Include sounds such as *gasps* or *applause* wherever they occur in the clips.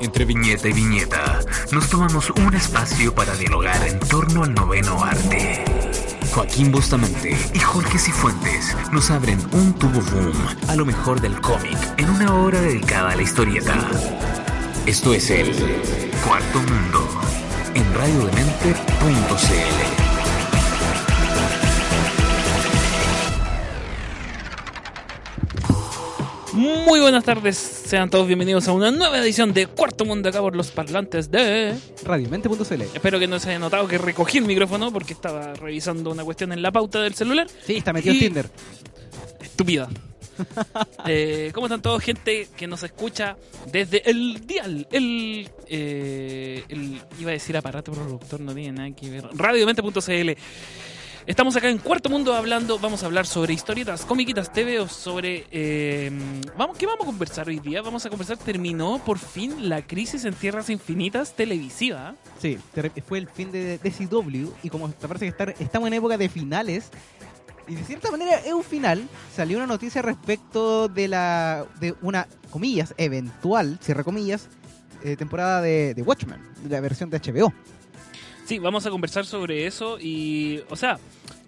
Entre viñeta y viñeta, nos tomamos un espacio para dialogar en torno al noveno arte. Joaquín Bustamante y Jorge Cifuentes nos abren un tubo boom a lo mejor del cómic en una hora dedicada a la historieta. Esto es el Cuarto Mundo en radiodemente.cl. Muy buenas tardes, sean todos bienvenidos a una nueva edición de Cuarto Mundo acá por los parlantes de... Radiomente.cl. Espero que no se haya notado que recogí el micrófono porque estaba revisando una cuestión en la pauta del celular. Sí, está metido Y- en Tinder. Estúpida. *laughs* Eh, ¿Cómo están todos, gente que nos escucha desde el dial? El, eh, el- iba a decir aparato productor, no tiene nada que ver. Radiomente.cl. Estamos acá en Cuarto Mundo hablando, vamos a hablar sobre historietas, comiquitas, TV o sobre... eh, vamos, ¿Qué vamos a conversar hoy día? Vamos a conversar, terminó por fin la crisis en Tierras Infinitas televisiva. Sí, fue el fin de DCW y como parece que estar, estamos en época de finales y de cierta manera es un final, salió una noticia respecto de la de una comillas eventual, cierre comillas, eh, temporada de, de Watchmen, la versión de HBO. Sí, vamos a conversar sobre eso y, o sea,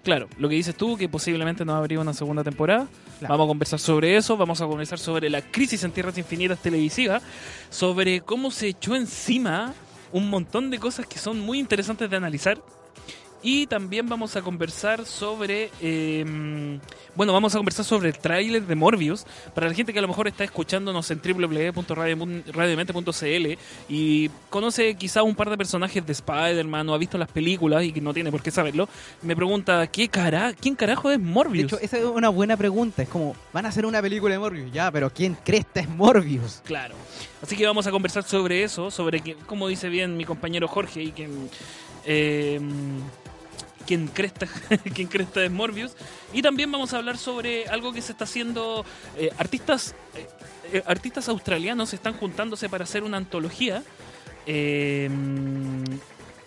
claro, lo que dices tú, que posiblemente no habría una segunda temporada. Claro. Vamos a conversar sobre eso, vamos a conversar sobre la crisis en Tierras Infinitas televisiva, sobre cómo se echó encima un montón de cosas que son muy interesantes de analizar. Y también vamos a conversar sobre, eh, bueno, vamos a conversar sobre el tráiler de Morbius. Para la gente que a lo mejor está escuchándonos en www.radiomente.cl y conoce quizá un par de personajes de Spider-Man o ha visto las películas y que no tiene por qué saberlo, me pregunta, ¿qué cara ¿quién carajo es De Morbius? hecho, esa es una buena pregunta, es como, van a hacer una película de Morbius, ya, pero ¿quién cresta es Morbius? Claro. Así que vamos a conversar sobre eso, sobre que, como dice bien mi compañero Jorge y quien eh, quien cresta *laughs* quien cresta es Morbius y también vamos a hablar sobre algo que se está haciendo eh, artistas eh, eh, artistas australianos están juntándose para hacer una antología eh,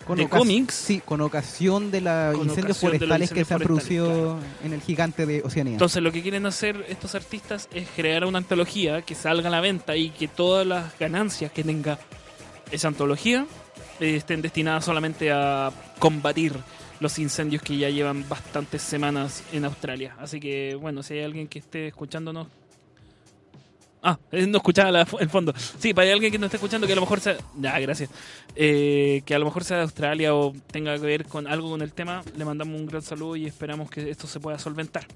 de ocas- cómics. Sí, con ocasión de los Con incendios ocasión de los forestales que se han producido en el gigante de Oceanía. Entonces lo que quieren hacer estos artistas es crear una antología que salga a la venta y que todas las ganancias que tenga esa antología eh, estén destinadas solamente a combatir los incendios que ya llevan bastantes semanas en Australia. Así que bueno, si hay alguien que esté escuchándonos... Ah, eh, no escuchaba la- el fondo. Sí, para alguien que no esté escuchando que a lo mejor sea... Ya, gracias. Eh, que a lo mejor sea de Australia o tenga que ver con algo con el tema, le mandamos un gran saludo y esperamos que esto se pueda solventar.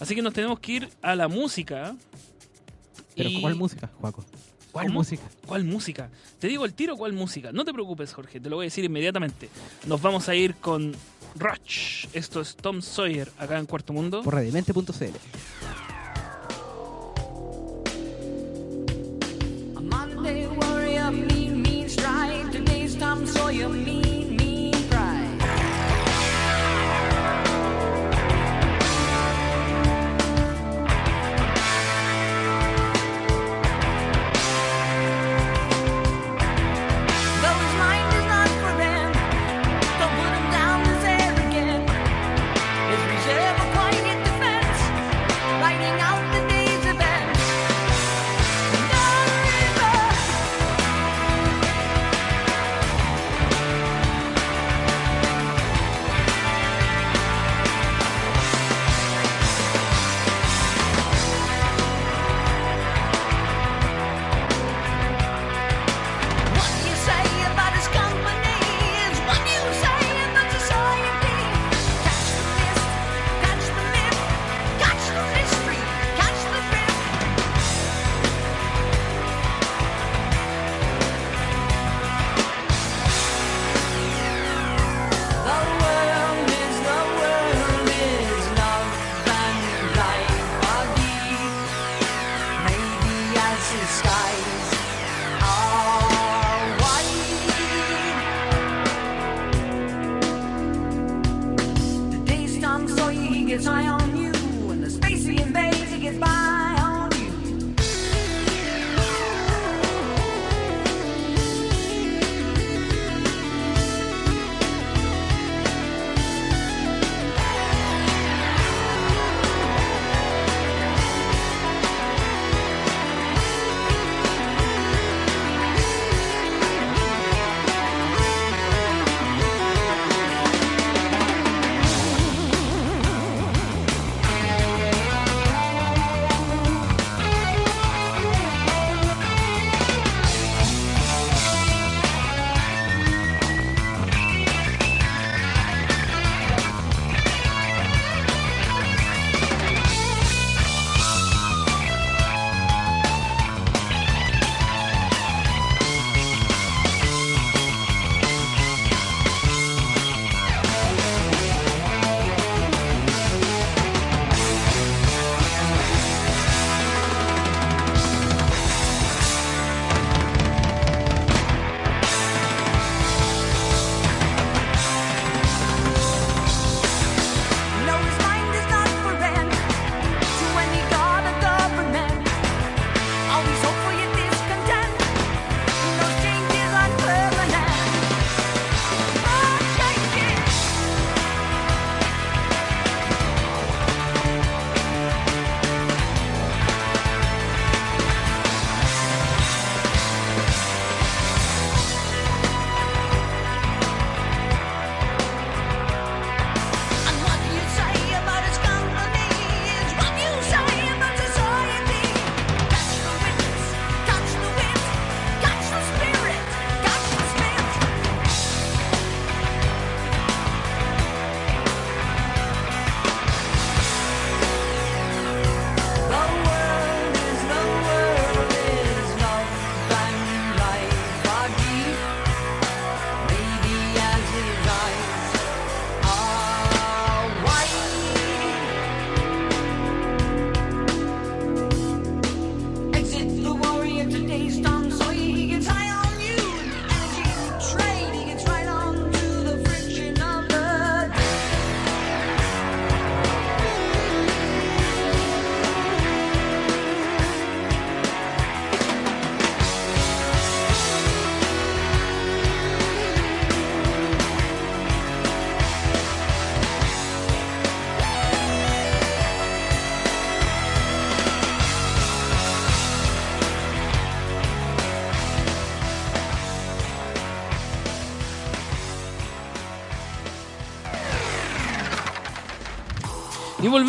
Así que nos tenemos que ir a la música. Pero Y- ¿cuál música, Juaco? ¿Cuál ¿Cómo? música? ¿Cuál música? Te digo el tiro, ¿cuál música? No te preocupes, Jorge, te lo voy a decir inmediatamente. Nos vamos a ir con Rush. Esto es Tom Sawyer, acá en Cuarto Mundo. Por radiomente.cl.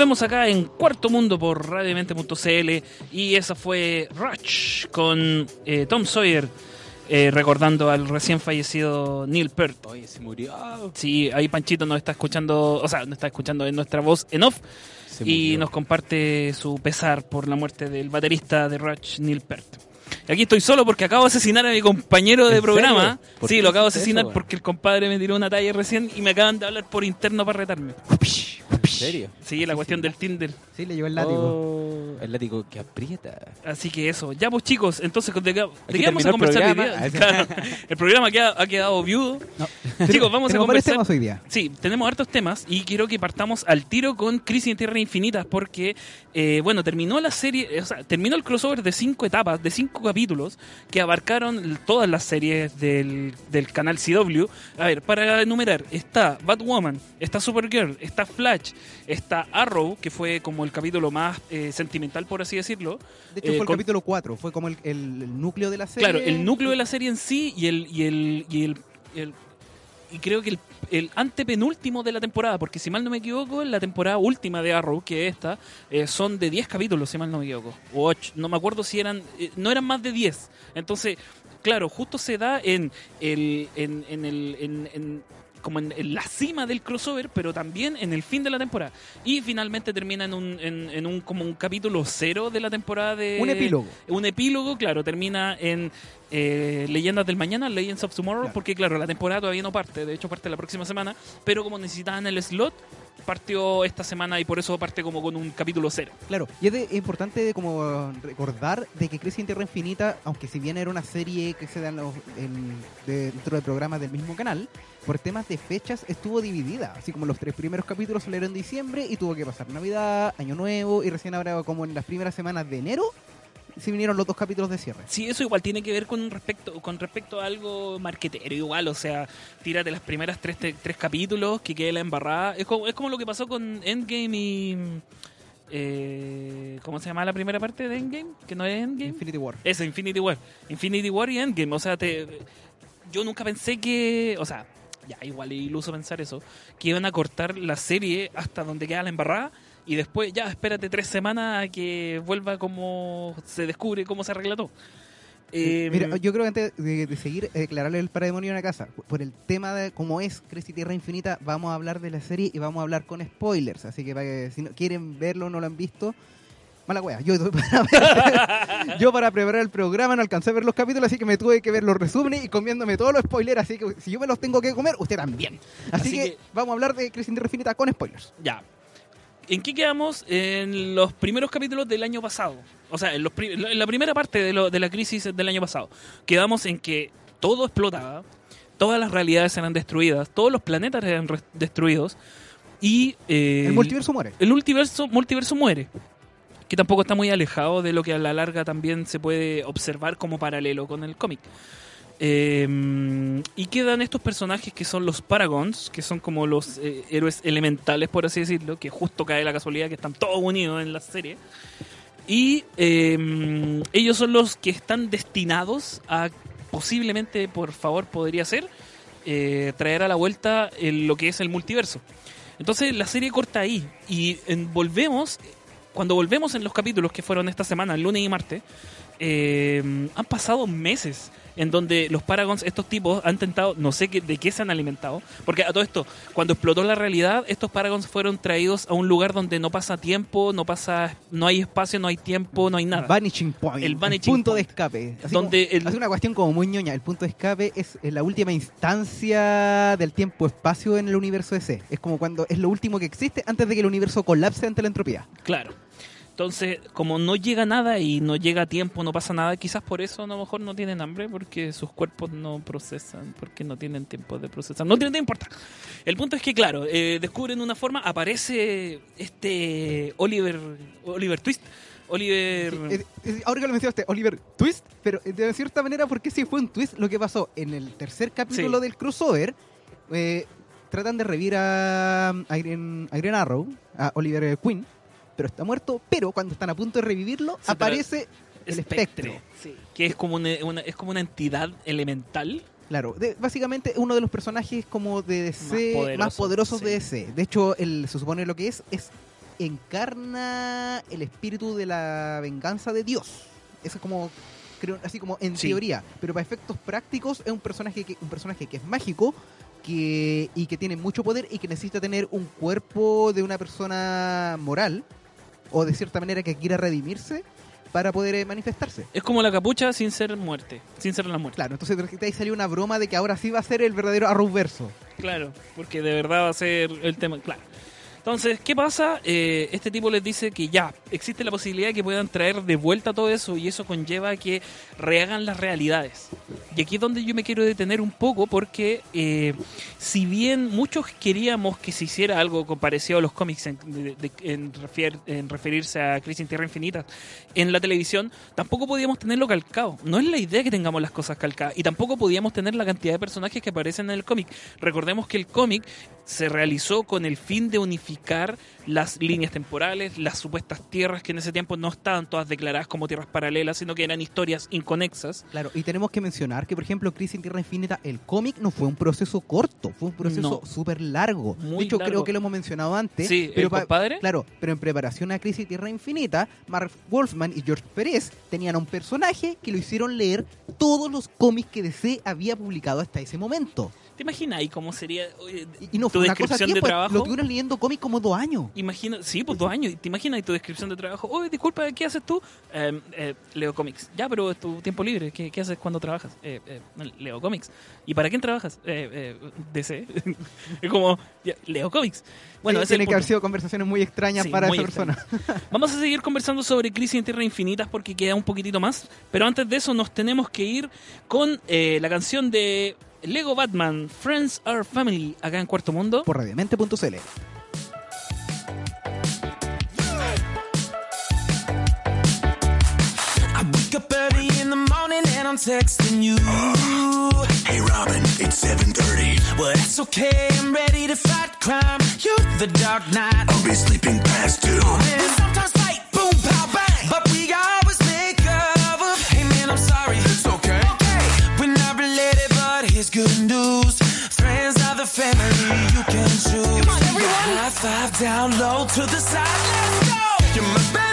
volvemos acá en Cuarto Mundo por radiomente.cl y esa fue Rush con eh, Tom Sawyer eh, recordando al recién fallecido Neil Peart. Oye, se murió. Sí, ahí Panchito nos está escuchando, o sea, nos está escuchando en nuestra voz en off y nos comparte su pesar por la muerte del baterista de Rush, Neil Peart. Y aquí estoy solo porque acabo de asesinar a mi compañero de ¿En programa. Sí, lo acabo de asesinar eso, porque el compadre me tiró una talla recién y me acaban de hablar por interno para retarme. ¿En serio? Sí, la cuestión del Tinder. Sí, le llegó el látigo. Oh, el látigo que aprieta. Así que eso. Ya pues chicos, entonces ¿de qué, vamos a terminó el conversar hoy día? *laughs* Claro, el programa que ha, ha quedado viudo. No. Chicos, *laughs* vamos a conversar. temas hoy día. Sí, tenemos hartos temas y quiero que partamos al tiro con Crisis en Tierra Infinitas porque, eh, bueno, terminó la serie, o sea, terminó el crossover de cinco etapas, de cinco capítulos que abarcaron todas las series del, del canal CW. A ver, para enumerar, está Batwoman, está Supergirl, está Flash, está Arrow, que fue como el capítulo más eh, sentimental, por así decirlo. De hecho, Eh, fue el con- capítulo 4. Fue como el, el- el núcleo de la serie. Claro, el núcleo de la serie en sí y el y el y el, el- y creo que el, el antepenúltimo de la temporada, porque si mal no me equivoco, la temporada última de Arrow, que es esta, eh, son de 10 capítulos, si mal no me equivoco, o 8, no me acuerdo si eran, eh, no eran más de 10. Entonces, claro, justo se da en el en, en el en- en- como en, en la cima del crossover, pero también en el fin de la temporada. Y finalmente termina en un, en, en un como un capítulo cero de la temporada de Un epílogo. un epílogo, claro, termina en eh, Leyendas del Mañana, Legends of Tomorrow, Claro. porque claro, la temporada todavía no parte, de hecho parte la próxima semana, pero como necesitaban el slot, partió esta semana y por eso parte como con un capítulo cero. Claro, y es, de- importante como recordar de que Crisis en Tierra Infinita, aunque si bien era una serie que se da en los- en- de- dentro de programas del mismo canal, por temas de fechas estuvo dividida. Así como los tres primeros capítulos salieron en diciembre y tuvo que pasar Navidad, Año Nuevo y recién ahora como en las primeras semanas de enero se vinieron los dos capítulos de cierre. Sí, eso igual tiene que ver con respecto con respecto a algo marquetero igual, o sea, tírate las primeras tres, te- tres capítulos, que quede la embarrada. Es como, es como lo que pasó con Endgame y... Eh, ¿Cómo se llama la primera parte de Endgame? Que no es Endgame. Infinity War. Eso, Infinity War. Infinity War y Endgame. O sea, te, yo nunca pensé que. O sea, ya igual es iluso pensar eso. Que iban a cortar la serie hasta donde queda la embarrada. Y después, ya, espérate tres semanas a que vuelva como se descubre cómo se arregla todo. Eh, Mira, yo creo que antes de, de seguir, eh, aclararle el parademonio en la casa. Por el tema de cómo es Crisis Tierra Infinita, vamos a hablar de la serie y vamos a hablar con spoilers. Así que, para que si no quieren verlo o no lo han visto, mala wea. Yo, *laughs* para ver- yo para preparar el programa no alcancé a ver los capítulos, así que me tuve que ver los resúmenes y comiéndome todos los spoilers. Así que si yo me los tengo que comer, usted también. Así, Así que, que- vamos a hablar de Crisis Tierra Infinita con spoilers. Ya. ¿En qué quedamos? En los primeros capítulos del año pasado. O sea, en, los pri- en la primera parte de, lo- de la crisis del año pasado. Quedamos en que todo explotaba, todas las realidades eran destruidas, todos los planetas eran destruidos y... eh, El multiverso muere. el multiverso, multiverso muere. Que tampoco está muy alejado de lo que a la larga también se puede observar como paralelo con el cómic. Eh, y quedan estos personajes que son los Paragons, que son como los eh, héroes elementales, por así decirlo, que justo cae la casualidad que están todos unidos en la serie. Y eh, ellos son los que están destinados a, posiblemente, por favor, podría ser, eh, traer a la vuelta el- lo que es el multiverso. Entonces la serie corta ahí y volvemos, cuando volvemos en los capítulos que fueron esta semana, el lunes y martes, eh, han pasado meses en donde los Paragons, estos tipos, han intentado, no sé qué, de qué se han alimentado, porque a todo esto, cuando explotó la realidad, estos Paragons fueron traídos a un lugar donde no pasa tiempo, no pasa, no hay espacio, no hay tiempo, no hay nada. Vanishing Point. El vanishing punto point. de escape. Así Donde como- el- hace una cuestión como muy ñoña. El punto de escape es la última instancia del tiempo-espacio en el universo DC. Es como cuando es lo último que existe antes de que el universo colapse ante la entropía. Claro. Entonces, como no llega nada y no llega a tiempo, no pasa nada, quizás por eso a lo mejor no tienen hambre, porque sus cuerpos no procesan, porque no tienen tiempo de procesar. No tiene importa. El punto es que, claro, eh, descubren una forma, aparece este Oliver, Oliver Twist. Oliver. Eh, eh, ahora que lo mencionaste, Oliver Twist, pero eh, de cierta manera, porque sí fue un twist lo que pasó en el tercer capítulo Sí. del crossover. eh, tratan de revivir a, a Irene, a Irene Arrow, a Oliver Queen, pero está muerto. Pero cuando están a punto de revivirlo, aparece el espectro. Sí, que es como una, una- es como una entidad elemental. Claro, de- básicamente uno de los personajes como de DC más, poderoso, poderosos sí. de DC. De hecho, el, se supone lo que es es encarna el espíritu de la venganza de Dios. Eso es como creo así como en Sí. teoría, pero para efectos prácticos es un personaje que un personaje que es mágico que y que tiene mucho poder y que necesita tener un cuerpo de una persona moral o de cierta manera que quiera redimirse para poder eh, manifestarse. Es como la capucha sin ser muerte, sin ser la muerte. Claro, entonces de ahí salió una broma de que ahora sí va a ser el verdadero Arrowverso. Claro, porque de verdad va a ser el tema. Claro. Entonces, ¿qué pasa? Eh, este tipo les dice que ya, existe la posibilidad de que puedan traer de vuelta todo eso y eso conlleva a que rehagan las realidades. Y aquí es donde yo me quiero detener un poco porque eh, si bien muchos queríamos que se hiciera algo parecido a los cómics en, de- de- en refier- en referirse a Crisis en Tierra Infinita en la televisión, tampoco podíamos tenerlo calcado. No es la idea que tengamos las cosas calcadas y tampoco podíamos tener la cantidad de personajes que aparecen en el cómic. Recordemos que el cómic se realizó con el fin de unificar las líneas temporales, las supuestas tierras que en ese tiempo no estaban todas declaradas como tierras paralelas, sino que eran historias inconexas. Claro, y tenemos que mencionar que, por ejemplo, Crisis en Tierra Infinita, el cómic no fue un proceso corto, fue un proceso No. súper largo. Muy de hecho, largo. creo que lo hemos mencionado antes. Sí, pero el compadre. Claro, pero en preparación a Crisis en Tierra Infinita, Mark Wolfman y George Pérez tenían a un personaje que lo hicieron leer todos los cómics que DC había publicado hasta ese momento. ¿Te imaginas ahí cómo sería oye, Y, y no tu fue una cosa descripción de tiempo, trabajo? lo tuvieron leyendo cómics como dos años. Imagina, sí, pues dos años. ¿Te imaginas y tu descripción de trabajo? Oye, disculpa, ¿qué haces tú? Eh, eh, leo cómics. Ya, pero es tu tiempo libre. ¿Qué, qué haces cuando trabajas? Eh, eh, leo cómics. ¿Y para quién trabajas? Eh, eh, DC. *laughs* es como, ya, leo cómics. Bueno, Sí, tiene que haber sido conversaciones muy extrañas Sí, para muy esa persona. *laughs* Vamos a seguir conversando sobre Crisis en Tierra Infinitas porque queda un poquitito más. Pero antes de eso nos tenemos que ir con eh, la canción de Lego Batman, Friends Are Family, acá en Cuarto Mundo. Por radiamente.cl. morning and I'm texting you. *gasps* Hey Robin, it's 7.30. Well, that's okay, I'm ready to fight crime. You're the dark knight. I'll be sleeping past two. Oh, and sometimes fight, boom, pow, bang. But we always make cover. Hey man, I'm sorry. It's okay. Okay, we're not related, but here's good news. Friends are the family you can choose. Come on, everyone. High five down low to the side. Let's go. You're my best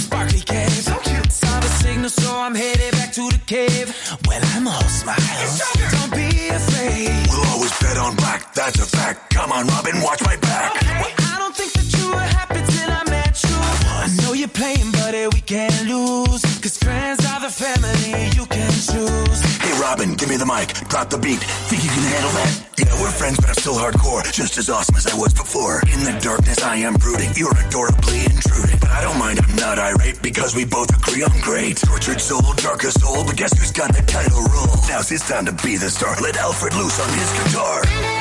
signal, so I'm headed back to the cave. Well, I'm all smiles. Don't be afraid. We'll always bet on black, that's a fact. Come on, Robin, watch my back. Well, I don't think that you were happy till I met you. I I know you're playing, but uh, we can't lose. Cause Robin, give me the mic, drop the beat. Think you can handle that? Yeah, we're friends, but I'm still hardcore. Just as awesome as I was before. In the darkness, I am brooding. You're adorably intruding. But I don't mind, I'm not irate because we both agree I'm great. Tortured soul, darkest soul, but guess who's got the title role? Now's his time to be the star. Let Alfred loose on his guitar.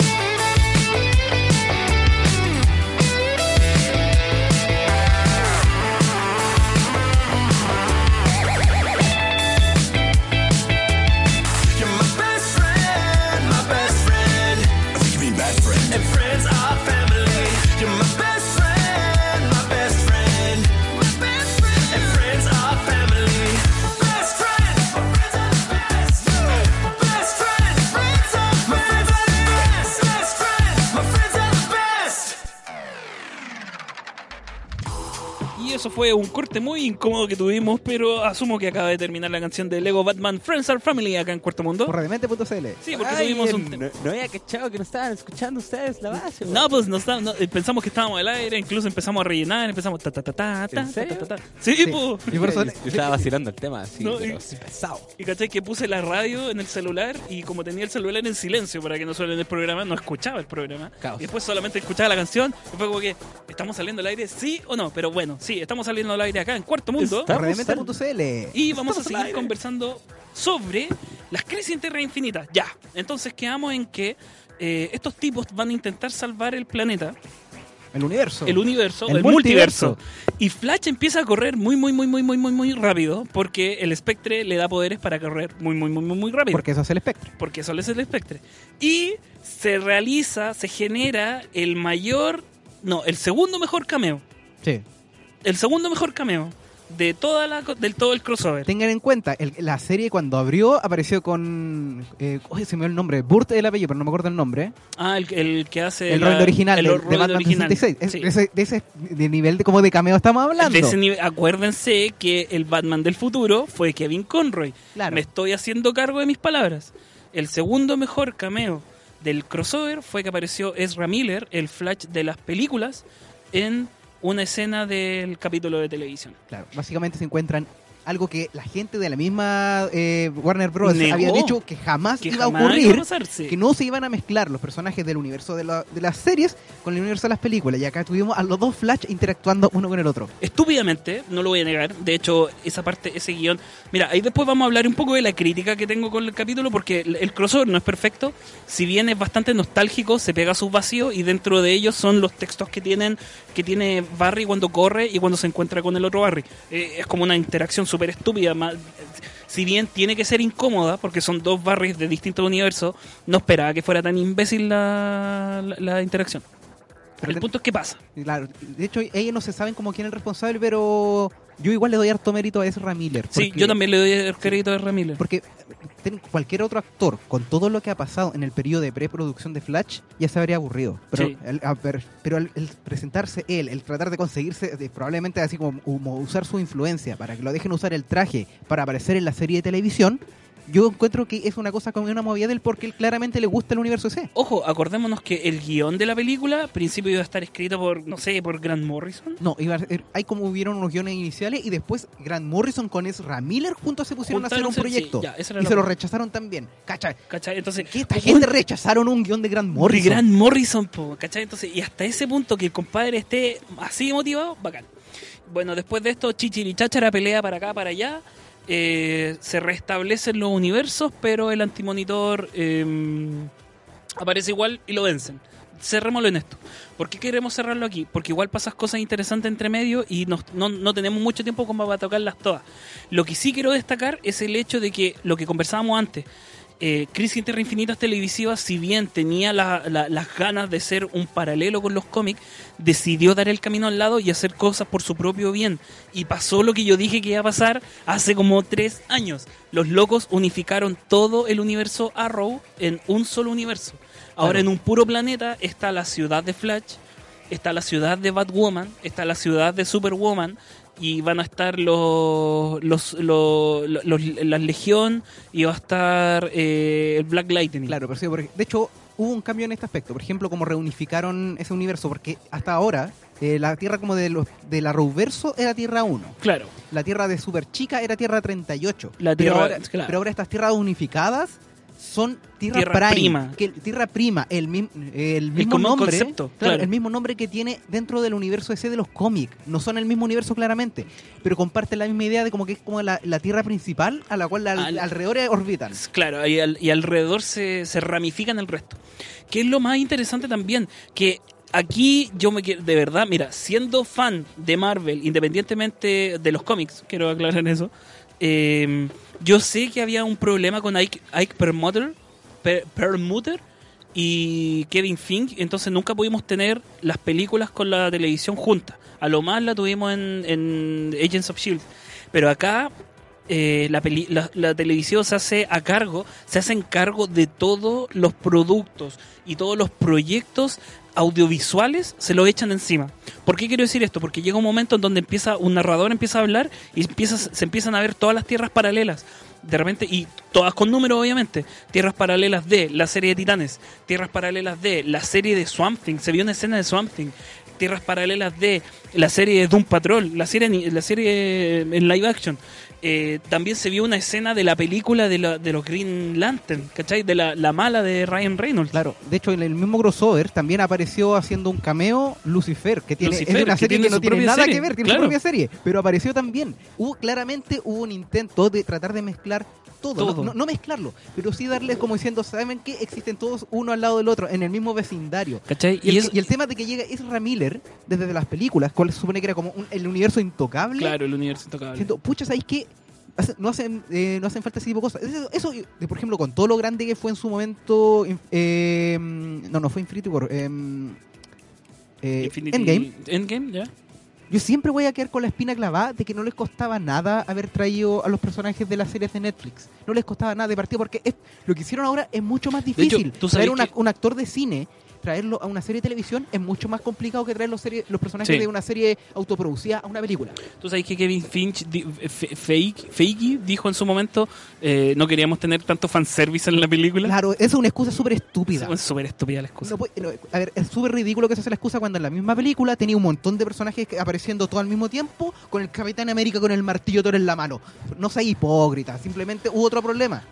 Eso fue un corte muy incómodo que tuvimos, pero asumo que acaba de terminar la canción de Lego Batman Friends are Family acá en Cuarto Mundo. Por redemente.cl. Sí, porque Ay, tuvimos un... no, no había cachado que no estaban escuchando ustedes la base. No, pues no, está- no, eh, pensamos que estábamos al aire, incluso empezamos a rellenar, empezamos ta ta ta ta ta, ¿En ta, serio? ta, ta, ta. Sí, Sí. pues. Y por eso Yo estaba vacilando el tema, así, No, pero y- sí pesado. Y cachai que puse la radio en el celular y como tenía el celular en silencio para que no suene el programa, no escuchaba el programa. Caos. Y después solamente escuchaba la canción y fue como que, ¿estamos saliendo al aire? Sí o no, pero bueno, sí, estamos saliendo al aire acá en Cuarto Mundo. Redemente.cl. Y vamos a seguir conversando sobre las crisis en Tierra Infinita. Ya, entonces quedamos en que eh, estos tipos van a intentar salvar el planeta, El universo. el universo, El el, multiverso. multiverso. Y Flash empieza a correr muy, muy, muy, muy, muy, muy, muy rápido porque el Spectre le da poderes para correr muy, muy, muy, muy, muy rápido. Porque eso es el espectro. porque eso es el espectre. Y se realiza, se genera el mayor, no, el segundo mejor cameo. Sí. El segundo mejor cameo de toda la, del todo el crossover. Tengan en cuenta, el- la serie cuando abrió apareció con. Eh, oye, se me dio el nombre. Burt el apellido, pero no me acuerdo el nombre. Ah, el, el que hace El Robin original el de, de Batman original. 66. Es- Sí. de, ese, de ese de nivel de como de cameo estamos hablando. De ese nivel- acuérdense que el Batman del futuro fue Kevin Conroy. Claro. Me estoy haciendo cargo de mis palabras. El segundo mejor cameo del crossover fue que apareció Ezra Miller, el Flash de las películas, en una escena del capítulo de televisión. Claro, básicamente se encuentran algo que la gente de la misma eh, Warner Bros. Negó. había dicho que jamás Que iba jamás a ocurrir. a. Que no se iban a mezclar los personajes del universo de, la- de las series con el universo de las películas. Y acá tuvimos a los dos Flash interactuando uno con el otro. Estúpidamente, no lo voy a negar. De hecho, esa parte, ese guion. Mira, ahí después vamos a hablar un poco de la crítica que tengo con el capítulo, porque el, el crossover no es perfecto. Si bien es bastante nostálgico, se pega a sus vacíos y dentro de ellos son los textos que tienen que tiene Barry cuando corre y cuando se encuentra con el otro Barry. Eh, es como una interacción súper estúpida. ma- Si bien tiene que ser incómoda, porque son dos Barrys de distintos universos, no esperaba que fuera tan imbécil la, la- la interacción. Pero el punto es que pasa. Claro, de hecho ellos no se saben como quién es el responsable, pero yo igual le doy harto mérito a Ezra Miller. Sí, porque- yo también le doy el crédito a Ramírez. Porque ten- cualquier otro actor, con todo lo que ha pasado en el periodo de preproducción de Flash, ya se habría aburrido. Pero, Sí. el, a ver, pero el, el presentarse él, el tratar de conseguirse, de probablemente así como, como usar su influencia para que lo dejen usar el traje para aparecer en la serie de televisión, yo encuentro que es una cosa como una movida de él porque él claramente le gusta el universo C. Ojo, acordémonos que el guion de la película, al principio iba a estar escrito por, no sé, por Grant Morrison. No, iba a ser- hay como hubieron unos guiones iniciales y después Grant Morrison con Ezra Miller juntos se pusieron a hacer un sí, proyecto. ya, y se lo rechazaron también. ¿Cachai? ¿Cachai? Entonces, ¿Qué esta un- gente rechazaron un guion de Grant de Morrison? Grant Morrison, po, ¿cachai? Entonces, y hasta ese punto que el compadre esté así motivado, bacán. Bueno, después de esto, Chichirichachara pelea para acá, para allá. Eh, se restablecen los universos, pero el antimonitor eh, aparece igual y lo vencen. Cerrémoslo en esto. ¿Por qué queremos cerrarlo aquí? Porque igual pasas cosas interesantes entre medio y nos- no, no tenemos mucho tiempo como para tocarlas todas. Lo que sí quiero destacar es el hecho de que lo que conversábamos antes, eh, Crisis Infinitas televisivas, si bien tenía la- la- las ganas de ser un paralelo con los cómics, decidió dar el camino al lado y hacer cosas por su propio bien. Y pasó lo que yo dije que iba a pasar hace como tres años. Los locos unificaron todo el universo Arrow en un solo universo. Ahora Claro. en un puro planeta está la ciudad de Flash, está la ciudad de Batwoman, está la ciudad de Superwoman y van a estar los, los, los, los- la Legión y va a estar eh, el Black Lightning. Claro, pero sí, porque- de hecho hubo un cambio en este aspecto. Por ejemplo, como reunificaron ese universo, porque hasta ahora eh, la Tierra como de los de la Rouverso era Tierra 1. Claro. La Tierra de Super Chica era Tierra 38. La pero, Tierra- ahora, claro. pero ahora estas tierras unificadas son Tierra, Tierra Prime, Prima. Que, tierra Prima, el, mim- el mismo nombre. concepto, claro, claro. El mismo nombre que tiene dentro del universo ese de los cómics. No son el mismo universo claramente, pero comparten la misma idea de como que es como la, la Tierra principal a la cual al- Al- alrededor orbitan. Claro, y, al- y alrededor se, se ramifican el resto. Que es lo más interesante también, que aquí yo me quiero, de verdad, mira, siendo fan de Marvel, independientemente de los cómics, quiero aclarar eso, eh, yo sé que había un problema con Ike, Ike Per- y Kevin Fink, entonces nunca pudimos tener las películas con la televisión juntas. A lo más la tuvimos en, en Agents of Shield. Pero acá eh, la, peli- la, la televisión se hace a cargo, se hacen cargo de todos los productos y todos los proyectos audiovisuales se lo echan encima. ¿Por qué quiero decir esto? Porque llega un momento en donde empieza un narrador empieza a hablar y empieza, se empiezan a ver todas las tierras paralelas. De repente, y todas con números obviamente, tierras paralelas de la serie de Titanes, tierras paralelas de la serie de Swamp Thing, se vio una escena de Swamp Thing, tierras paralelas de la serie de Doom Patrol, la serie, la serie en live action. Eh, también se vio una escena de la película de, la- de los Green Lantern, ¿cachai? De la, la mala de Ryan Reynolds. Claro, de hecho en el mismo crossover también apareció haciendo un cameo Lucifer, que tiene Lucifer, es una que serie que no tiene nada serie, que ver, tiene claro. su propia serie, pero apareció también. Hubo claramente hubo un intento de tratar de mezclar todo, Todo. No, no- mezclarlo, pero sí darle como diciendo, ¿saben qué? Existen todos uno al lado del otro en el mismo vecindario. ¿Cachai? Y el, Y es- y el tema de que llega Ezra Miller desde las películas, cual se supone que era como un- el universo intocable, Claro, el universo intocable. Siento, pucha, ¿sabéis qué? No hacen, eh, no hacen falta ese tipo de cosas. Eso, por ejemplo, con todo lo grande que fue en su momento. eh, no, no fue Infinity War. eh, eh, Infinity- Endgame. Endgame, ya. Yo siempre voy a quedar con la espina clavada de que no les costaba nada haber traído a los personajes de las series de Netflix. No les costaba nada de partida porque es- lo que hicieron ahora es mucho más hecho, difícil. tú Traer una- que- un actor de cine, traerlo a una serie de televisión es mucho más complicado que traer los, serie- los personajes Sí. de una serie autoproducida a una película. Tú sabes que Kevin Finch, di- fe- fake, Feige, dijo en su momento, eh, no queríamos tener tanto fanservice en la película. Claro, esa es una excusa súper estúpida. Es súper estúpida la excusa. No no, a ver, es súper ridículo que se hace la excusa cuando en la misma película tenía un montón de personajes apareciendo todo al mismo tiempo con el Capitán América con el martillo Thor en la mano. No sea hipócrita, simplemente hubo otro problema.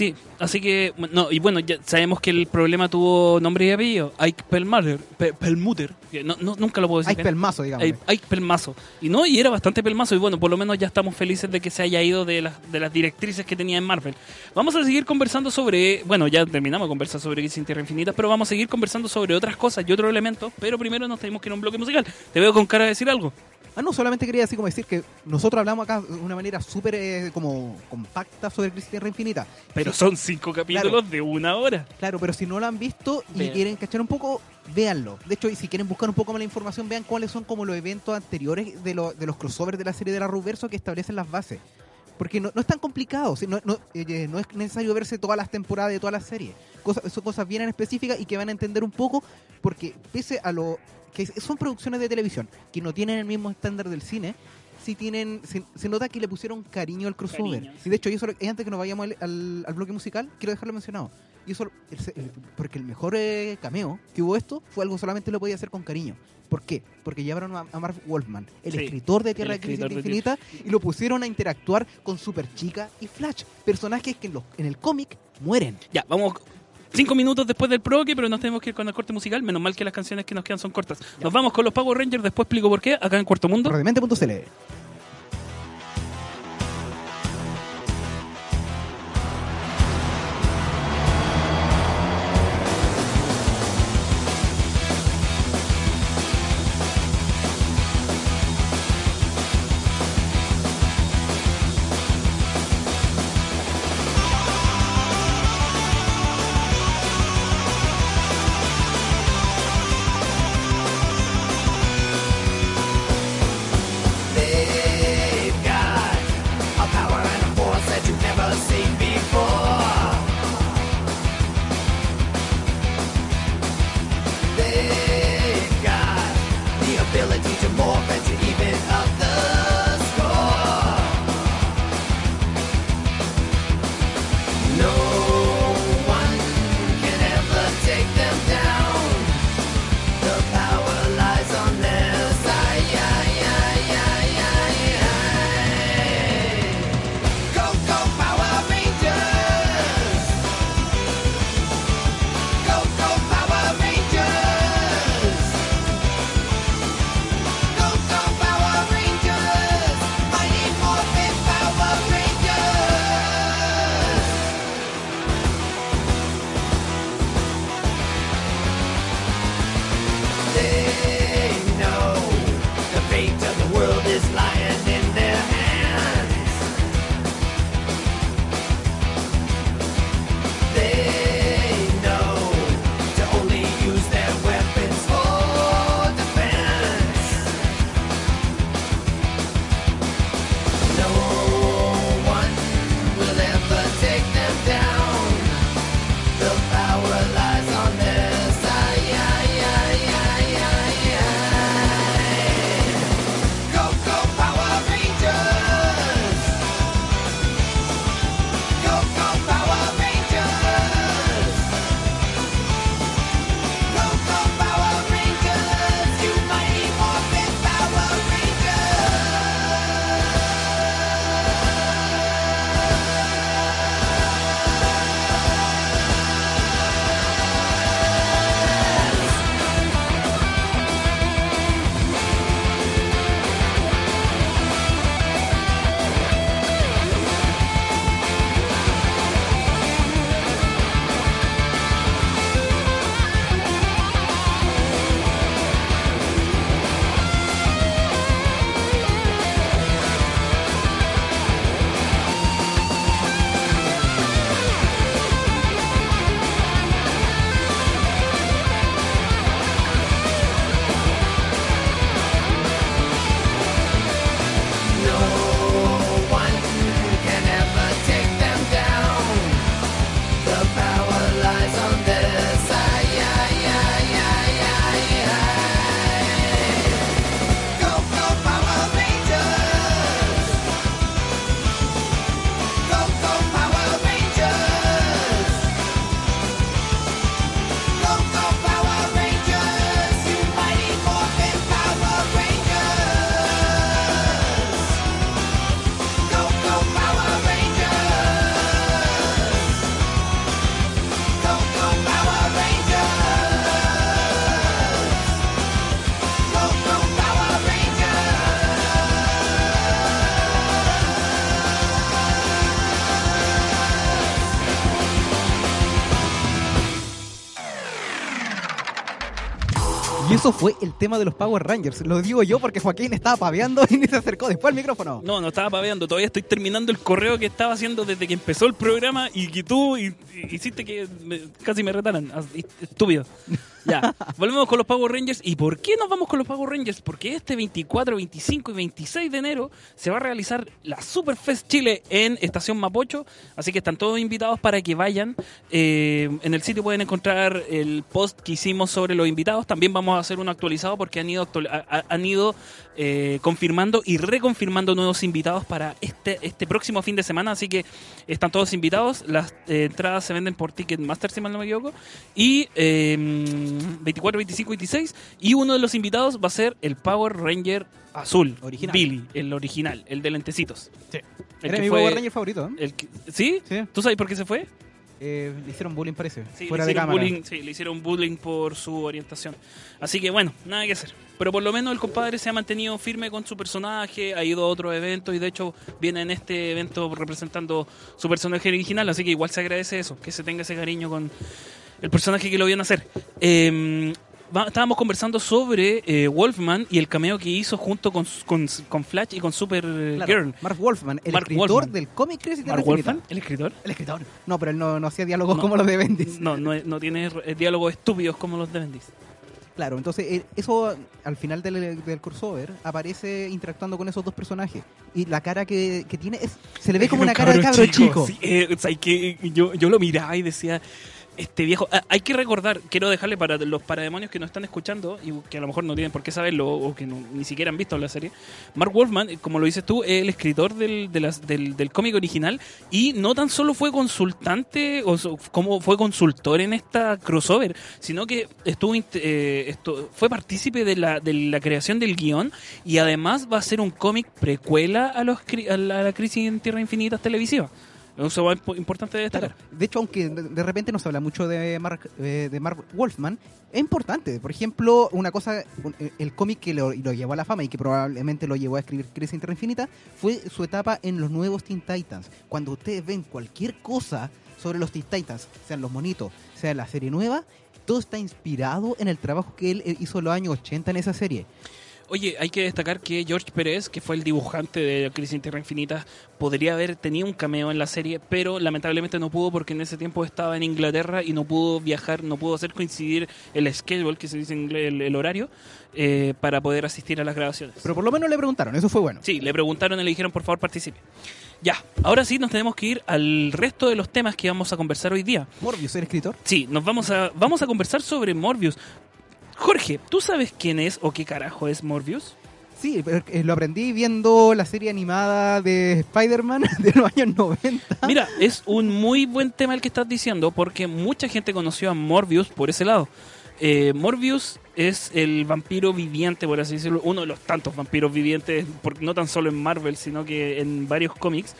Sí, así que, no, y bueno, ya sabemos que el problema tuvo nombre y apellido, Ike Perlmutter, Pe- Perlmutter, que no, no- nunca lo puedo decir bien. pelmazo, digamos. Ike, Ike Pelmazo. Y no, y era bastante pelmazo. Y bueno, por lo menos ya estamos felices de que se haya ido de las, de las directrices que tenía en Marvel. Vamos a seguir conversando sobre. Bueno, ya terminamos de conversar sobre en Tierra Infinita, pero vamos a seguir conversando sobre otras cosas y otros elementos. Pero primero nos tenemos que ir a un bloque musical. Te veo con cara de decir algo. Ah, no, solamente quería así como decir que nosotros hablamos acá de una manera súper eh, como compacta sobre Crisis Tierra Infinita. Pero Sí, son cinco capítulos de una hora. Claro, pero si no lo han visto y Vean. quieren cachar un poco, véanlo. De hecho, y si quieren buscar un poco más la información, vean cuáles son como los eventos anteriores de, lo- de los crossovers de la serie de la Ruverso que establecen las bases. Porque no, no es tan complicado, ¿sí? no, no, eh, no es necesario verse todas las temporadas de todas las series. Cosas, son cosas bien específicas y que van a entender un poco, porque pese a lo que son producciones de televisión que no tienen el mismo estándar del cine, sí tienen, se, se nota que le pusieron cariño al crossover. Cariño, Y de hecho, y eso, eh, antes que nos vayamos al, al- al bloque musical, quiero dejarlo mencionado. Y eso, el- el- porque el mejor eh, cameo que hubo esto fue algo solamente lo podía hacer con cariño. ¿Por qué? Porque llevaron a, a Marv Wolfman, el Sí, escritor de Tierra de Crisis de Infinita, y lo pusieron a interactuar con Superchica y Flash, personajes que en, los, en el cómic mueren. Ya, vamos. Cinco minutos después del proque, pero nos tenemos que ir con el corte musical. Menos mal que las canciones que nos quedan son cortas. Nos vamos con los Power Rangers, después explico por qué, acá en Cuarto Mundo. Eso fue el tema de los Power Rangers. Lo digo yo porque Joaquín estaba paveando y ni se acercó después al micrófono. No, no estaba paveando. Todavía estoy terminando el correo que estaba haciendo desde que empezó el programa y que tú y- y- hiciste que me- casi me retaran. Estúpido. Ya, volvemos con los Power Rangers. ¿Y por qué nos vamos con los Power Rangers? Porque este 24, 25 y 26 de enero se va a realizar la Superfest Chile en Estación Mapocho. Así que están todos invitados para que vayan. Eh, en el sitio pueden encontrar el post que hicimos sobre los invitados. También vamos a hacer uno actualizado porque han ido, han ido eh, confirmando y reconfirmando nuevos invitados para este, este próximo fin de semana. Así que están todos invitados. Las eh, entradas se venden por Ticketmaster, si mal no me equivoco. Y eh, 24, 25, 26. Y uno de los invitados va a ser el Power Ranger azul. Original. Billy, el original, el de lentecitos. Sí. El Era que mi fue- Power Ranger favorito. ¿eh? el que- ¿Sí? Sí. ¿Tú sabes por qué se fue? Eh, le hicieron bullying, parece. Sí, fuera le de hicieron cámara. bullying, sí, le hicieron bullying por su orientación. Así que bueno, nada que hacer. Pero por lo menos el compadre se ha mantenido firme con su personaje, ha ido a otros eventos y de hecho viene en este evento representando su personaje original, así que igual se agradece eso, que se tenga ese cariño con el personaje que lo vio nacer. Eh, estábamos conversando sobre eh, Wolfman y el cameo que hizo junto con, con, con Flash y con Supergirl. Claro, Mark Wolfman, el Mark escritor Wolfman. del cómic Crisis ¿Mark Wolfman? ¿El escritor? El escritor. No, pero él no, no hacía diálogos No. como los de Bendis. No, no, no tiene eh, diálogos estúpidos como los de Bendis. Claro, entonces eh, eso al final del, del crossover aparece interactuando con esos dos personajes. Y la cara que, que tiene es, se le ve como una cara de cabro chico. Sí, eh, o sea, que yo, yo lo miraba y decía, este viejo, ah, hay que recordar, quiero dejarle para los parademonios que nos están escuchando y que a lo mejor no tienen por qué saberlo o que ni siquiera han visto la serie. Mark Wolfman, eh, como lo dices tú, es el escritor del, del, del cómic original y no tan solo fue consultante o so- como fue consultor en esta crossover, sino que estuvo eh, esto, fue partícipe de la, de la creación del guion y además va a ser un cómic precuela a, los, a a la crisis en Tierra Infinita televisiva. Eso es impo- importante de destacar. De hecho, aunque de repente no se habla mucho de Mark, eh, de Mark Wolfman, es importante. Por ejemplo, una cosa, eh, el cómic que lo, llevó a la fama y que probablemente lo llevó a escribir Crisis en Tierra Infinita fue su etapa en los nuevos Teen Titans. Cuando ustedes ven cualquier cosa sobre los Teen Titans, sean los monitos, sea la serie nueva, todo está inspirado en el trabajo que él eh, hizo en los años 80 en esa serie. Oye, hay que destacar que George Pérez, que fue el dibujante de Crisis en Tierra Infinita, podría haber tenido un cameo en la serie, pero lamentablemente no pudo porque en ese tiempo estaba en Inglaterra y no pudo viajar, no pudo hacer coincidir el schedule, que se dice en inglés, el, el horario, eh, para poder asistir a las grabaciones. Pero por lo menos le preguntaron, eso fue bueno. Sí, le preguntaron y le dijeron, por favor, participe. Ya, ahora sí nos tenemos que ir al resto de los temas que vamos a conversar hoy día. Morbius, el escritor. Sí, nos vamos a, vamos a conversar sobre Morbius. Jorge, ¿tú sabes quién es o qué carajo es Morbius? Sí, eh, lo aprendí viendo la serie animada de Spider-Man *laughs* de los años 90. Mira, es un muy buen tema el que estás diciendo porque mucha gente conoció a Morbius por ese lado. Eh, Morbius es el vampiro viviente, por así decirlo, uno de los tantos vampiros vivientes, por- no tan solo en Marvel, sino que en varios cómics.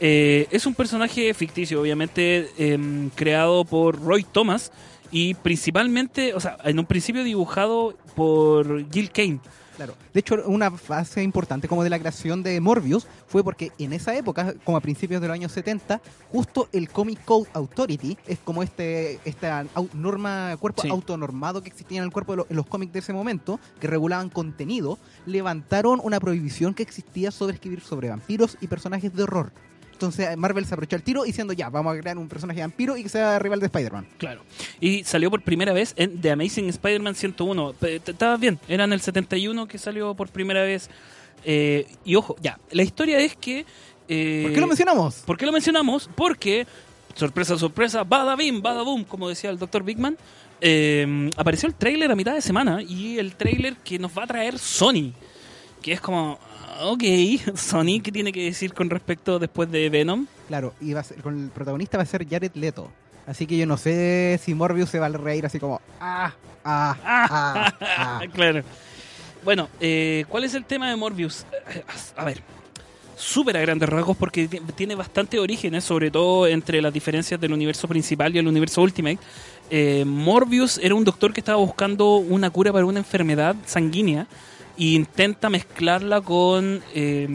Eh, es un personaje ficticio, obviamente, em, creado por Roy Thomas y principalmente, o sea, en un principio dibujado por Gil Kane. Claro. De hecho, una fase importante como de la creación de Morbius fue porque en esa época, como a principios de los años 70, justo el Comic Code Authority, es como este esta norma, cuerpo Sí. autonormado que existía en el cuerpo de en los cómics de ese momento, que regulaban contenido, levantaron una prohibición que existía sobre escribir sobre vampiros y personajes de horror. Entonces Marvel se aprovechó el tiro diciendo ya, vamos a crear un personaje vampiro y que sea rival de Spider-Man. Claro. Y salió por primera vez en The Amazing Spider-Man 101. Pe- t- Estaba bien, era en el 71 que salió por primera vez. Eh, y ojo, ya, la historia es que... eh, ¿Por qué lo mencionamos? ¿Por qué lo mencionamos? Porque, sorpresa, sorpresa, bada bim, bada boom, como decía el Dr. Bigman, eh, apareció el tráiler a mitad de semana y el tráiler que nos va a traer Sony, que es como, ok, *laughs* Sony, ¿qué tiene que decir con respecto después de Venom? Claro, y va a ser, con el protagonista va a ser Jared Leto. Así que yo no sé si Morbius se va a reír así como ah, ah, *laughs* ah, ah. *laughs* claro. Bueno, eh, ¿cuál es el tema de Morbius? A ver, súper a grandes rasgos porque ti- tiene bastante orígenes, sobre todo entre las diferencias del universo principal y el universo Ultimate. Eh, Morbius era un doctor que estaba buscando una cura para una enfermedad sanguínea intenta mezclarla con... eh,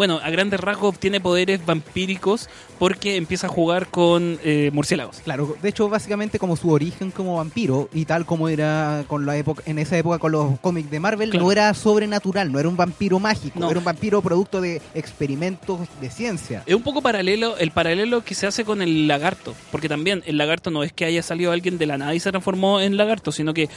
bueno, a grandes rasgos obtiene poderes vampíricos porque empieza a jugar con eh, murciélagos. Claro, de hecho, básicamente como su origen como vampiro y tal como era con la época, en esa época con los cómics de Marvel, Claro. no era sobrenatural, no era un vampiro mágico, No. era un vampiro producto de experimentos de ciencia. Es un poco paralelo, el paralelo que se hace con el lagarto, porque también el lagarto no es que haya salido alguien de la nada y se transformó en lagarto, sino que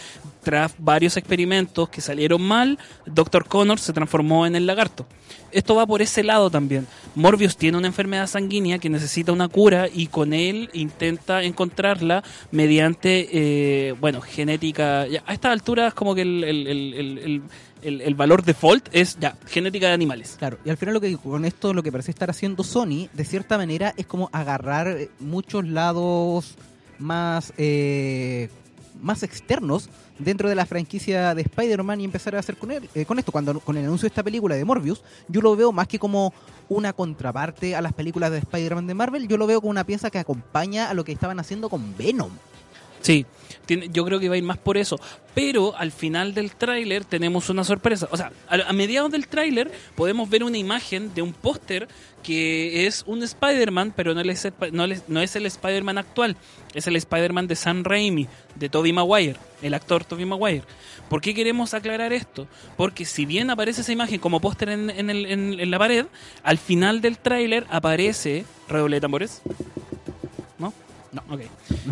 tras varios experimentos que salieron mal, Dr. Connor se transformó en el lagarto. Esto va por ese lado también. Morbius tiene una enfermedad sanguínea que necesita una cura y con él intenta encontrarla mediante, eh, bueno, genética. a estas alturas como que el- el- el- el valor default es ya, genética de animales. Claro, y al final lo que con esto lo que parece estar haciendo Sony, de cierta manera, es como agarrar eh, muchos lados más eh, más externos dentro de la franquicia de Spider-Man y empezar a hacer con él eh, con esto. Cuando con el anuncio de esta película de Morbius yo lo veo más que como una contraparte a las películas de Spider-Man de Marvel yo lo veo como una pieza que acompaña a lo que estaban haciendo con Venom Sí, tiene- yo creo que va a ir más por eso. Pero al final del tráiler tenemos una sorpresa. O sea, a, a mediados del tráiler podemos ver una imagen de un póster que es un Spider-Man, pero no, es no, no es el Spider-Man actual. Es el Spider-Man de Sam Raimi, de Tobey Maguire, el actor Tobey Maguire. ¿Por qué queremos aclarar esto? Porque si bien aparece esa imagen como póster en, en en- en la pared, al final del tráiler aparece... ¿Redoble de tambores? ¿No? Ok.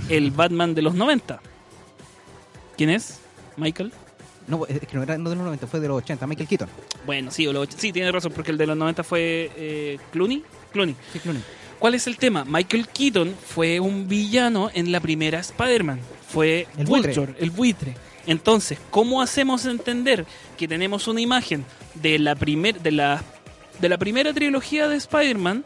El Batman de los 90. ¿Quién es? ¿Michael? no es que no era no de los 90 fue de los 80 Michael Keaton Bueno, sí, o los sí, tiene razón, porque el de los 90 fue eh, Clooney. Clooney. Sí, Clooney. ¿Cuál es el tema? Michael Keaton fue un villano en la primera Spider-Man. Fue El buitre. Vulture, el buitre. Entonces, ¿cómo hacemos entender que tenemos una imagen de la, primer, de la, de la primera trilogía de Spider-Man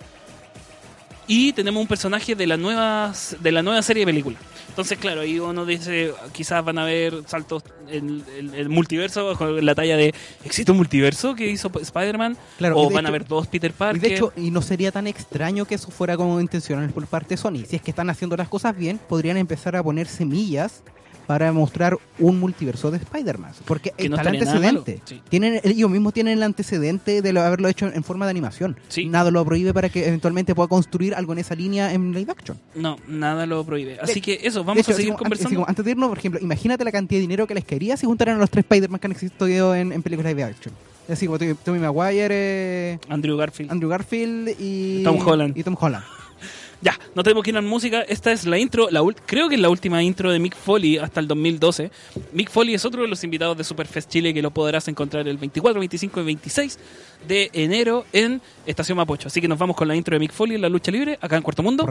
y tenemos un personaje de la nueva, de la nueva serie de películas? Entonces, claro, ahí uno dice, quizás van a haber saltos en el, multiverso, con la talla de, ¿existe un multiverso que hizo Spider-Man? Claro, y o van a hecho- haber dos Peter Y Parker. de hecho, y no sería tan extraño que eso fuera como intencional por parte de Sony. Si es que están haciendo las cosas bien, podrían empezar a poner semillas para mostrar un multiverso de Spider-Man. Porque Que no está el antecedente. sí. Tienen, ellos mismos tienen el antecedente de lo- haberlo hecho en forma de animación. Sí. Nada lo prohíbe para que eventualmente pueda construir algo en esa línea en live action. No, nada lo prohíbe. Así De- que eso, vamos hecho, a seguir como- antes- así conversando. como antes de irnos, por ejemplo, imagínate la cantidad de dinero que les quería si juntaran a los tres Spider-Man que han existido en, en películas live action. Así como Tommy Tommy Maguire, eh, Andrew Garfield. Andrew Garfield y Tom Holland. Y Tom Holland. Ya, no tenemos que ir a la música. Esta es la intro, la creo que es la última intro de Mick Foley hasta el 2012. Mick Foley es otro de los invitados de Superfest Chile que lo podrás encontrar el 24, 25 y 26 de enero en Estación Mapocho. Así que nos vamos con la intro de Mick Foley en la lucha libre, acá en Cuarto Mundo.